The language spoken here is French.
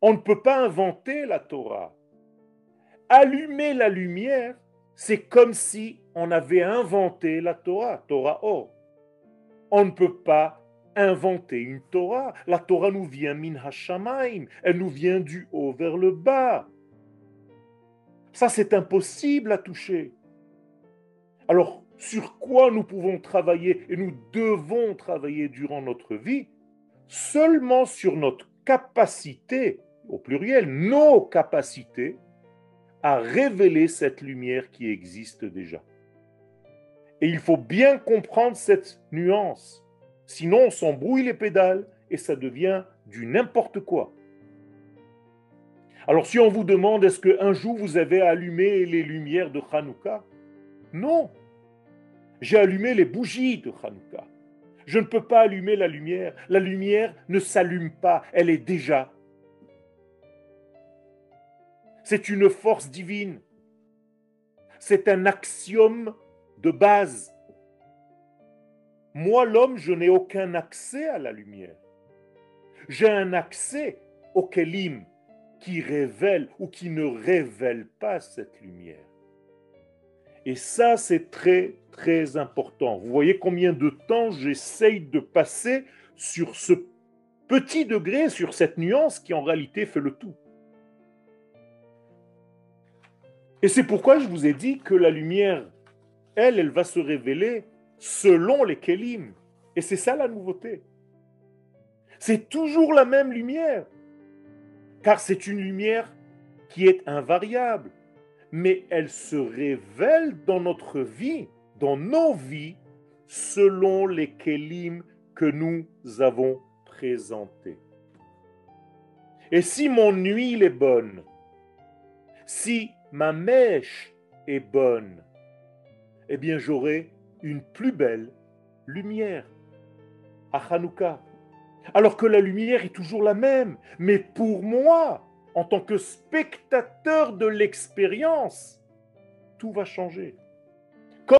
On ne peut pas inventer la Torah. Allumer la lumière, c'est comme si on avait inventé la Torah, Torah Or. On ne peut pas inventer une Torah. La Torah nous vient min hashamaim, elle nous vient du haut vers le bas. Ça, c'est impossible à toucher. Alors, sur quoi nous pouvons travailler et nous devons travailler durant notre vie? Seulement sur notre capacité, au pluriel, nos capacités, à révéler cette lumière qui existe déjà. Et il faut bien comprendre cette nuance. Sinon, on s'embrouille les pédales et ça devient du n'importe quoi. Alors, si on vous demande est-ce qu'un jour vous avez allumé les lumières de Hanouka? Non. J'ai allumé les bougies de Hanouka. Je ne peux pas allumer la lumière. La lumière ne s'allume pas, elle est déjà. C'est une force divine. C'est un axiome de base. Moi, l'homme, je n'ai aucun accès à la lumière. J'ai un accès au kelim qui révèle ou qui ne révèle pas cette lumière. Et ça, c'est très, très important. Vous voyez combien de temps j'essaye de passer sur ce petit degré, sur cette nuance qui en réalité fait le tout. Et c'est pourquoi je vous ai dit que la lumière, elle, elle va se révéler selon les Kélim. Et c'est ça la nouveauté. C'est toujours la même lumière. Car c'est une lumière qui est invariable. Mais elle se révèle dans notre vie, dans nos vies, selon les Kélim que nous avons présentés. Et si mon huile est bonne, si ma mèche est bonne, eh bien j'aurai une plus belle lumière à Hanouka. Alors que la lumière est toujours la même. Mais pour moi, en tant que spectateur de l'expérience, tout va changer.